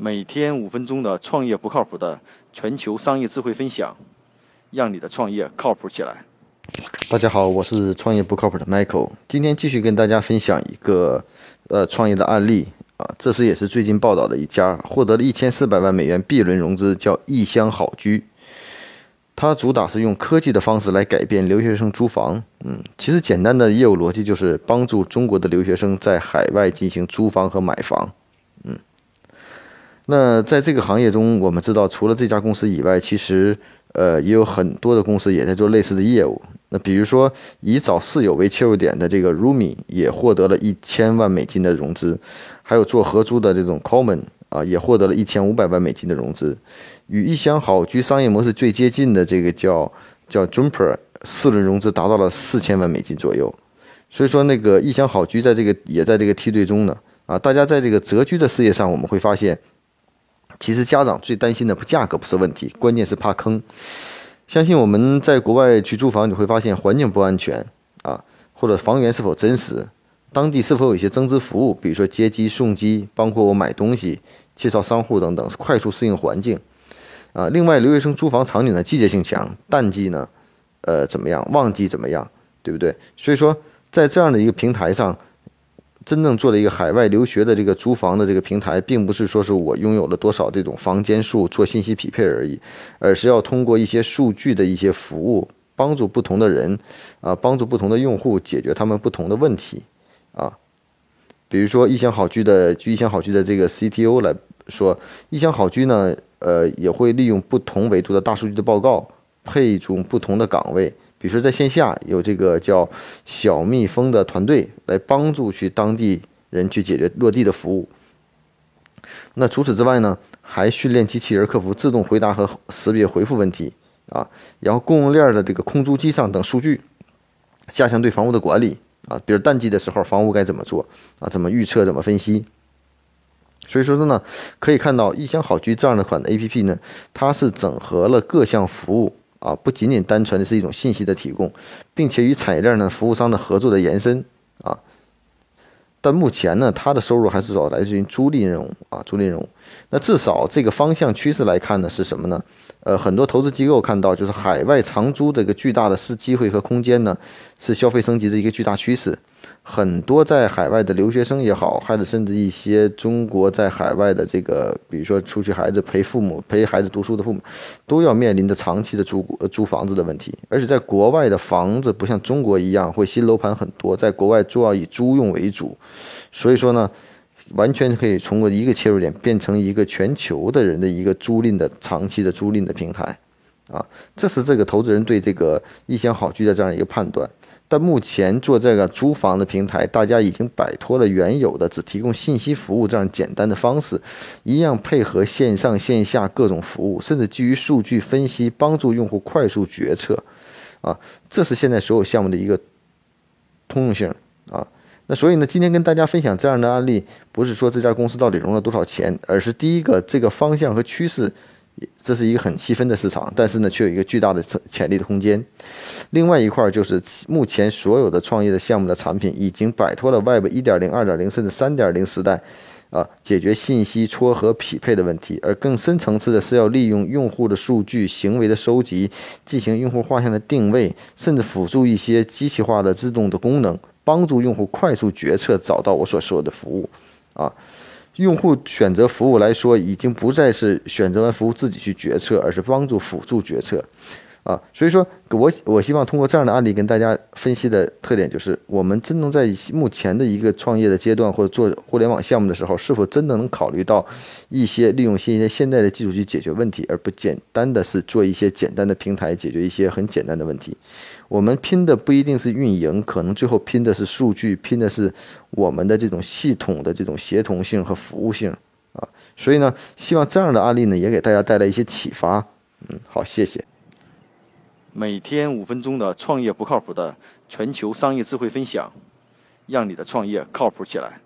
每天五分钟的创业不靠谱的全球商业智慧分享，让你的创业靠谱起来。大家好，我是创业不靠谱的 Michael，今天继续跟大家分享一个呃创业的案例啊，这是也是最近报道的一家获得了一千四百万美元 B 轮融资，叫异乡好居。它主打是用科技的方式来改变留学生租房。嗯，其实简单的业务逻辑就是帮助中国的留学生在海外进行租房和买房。那在这个行业中，我们知道，除了这家公司以外，其实呃也有很多的公司也在做类似的业务。那比如说，以找室友为切入点的这个 Roomy 也获得了一千万美金的融资，还有做合租的这种 Common 啊，也获得了一千五百万美金的融资。与一箱好居商业模式最接近的这个叫叫 Jumper 四轮融资达到了四千万美金左右。所以说，那个一箱好居在这个也在这个梯队中呢。啊，大家在这个择居的事业上，我们会发现。其实家长最担心的不价格不是问题，关键是怕坑。相信我们在国外去租房，你会发现环境不安全啊，或者房源是否真实，当地是否有一些增值服务，比如说接机送机，包括我买东西、介绍商户等等，快速适应环境啊。另外，留学生租房场景的季节性强，淡季呢，呃怎么样？旺季怎么样？对不对？所以说，在这样的一个平台上。真正做了一个海外留学的这个租房的这个平台，并不是说是我拥有了多少这种房间数做信息匹配而已，而是要通过一些数据的一些服务，帮助不同的人，啊，帮助不同的用户解决他们不同的问题，啊，比如说一厢好居的据一厢好居的这个 CTO 来说，一厢好居呢，呃，也会利用不同维度的大数据的报告，配种不同的岗位。比如说，在线下有这个叫小蜜蜂的团队来帮助去当地人去解决落地的服务。那除此之外呢，还训练机器人客服自动回答和识别回复问题啊，然后供应链的这个空租机上等数据，加强对房屋的管理啊，比如淡季的时候房屋该怎么做啊，怎么预测，怎么分析。所以说呢，可以看到一厢好居这样的款的 A P P 呢，它是整合了各项服务。啊，不仅仅单纯的是一种信息的提供，并且与产业链呢服务商的合作的延伸啊。但目前呢，它的收入还是主要来自于租赁任务啊，租赁任务。那至少这个方向趋势来看呢，是什么呢？呃，很多投资机构看到，就是海外长租这个巨大的是机会和空间呢，是消费升级的一个巨大趋势。很多在海外的留学生也好，还是甚至一些中国在海外的这个，比如说出去孩子陪父母、陪孩子读书的父母，都要面临着长期的租租房子的问题。而且在国外的房子不像中国一样会新楼盘很多，在国外主要以租用为主，所以说呢，完全可以通过一个切入点变成一个全球的人的一个租赁的长期的租赁的平台，啊，这是这个投资人对这个一厢好居的这样一个判断。但目前做这个租房的平台，大家已经摆脱了原有的只提供信息服务这样简单的方式，一样配合线上线下各种服务，甚至基于数据分析帮助用户快速决策，啊，这是现在所有项目的一个通用性啊。那所以呢，今天跟大家分享这样的案例，不是说这家公司到底融了多少钱，而是第一个这个方向和趋势。这是一个很细分的市场，但是呢，却有一个巨大的潜力的空间。另外一块就是，目前所有的创业的项目的产品已经摆脱了 Web 一点零、二点零甚至三点零时代，啊，解决信息撮合匹配的问题，而更深层次的是要利用用户的数据、行为的收集，进行用户画像的定位，甚至辅助一些机器化的自动的功能，帮助用户快速决策，找到我所说的服务，啊。用户选择服务来说，已经不再是选择完服务自己去决策，而是帮助辅助决策，啊，所以说，我我希望通过这样的案例跟大家分析的特点，就是我们真能在目前的一个创业的阶段或者做互联网项目的时候，是否真的能考虑到一些利用一些现在的技术去解决问题，而不简单的是做一些简单的平台解决一些很简单的问题。我们拼的不一定是运营，可能最后拼的是数据，拼的是我们的这种系统的这种协同性和服务性啊。所以呢，希望这样的案例呢，也给大家带来一些启发。嗯，好，谢谢。每天五分钟的创业不靠谱的全球商业智慧分享，让你的创业靠谱起来。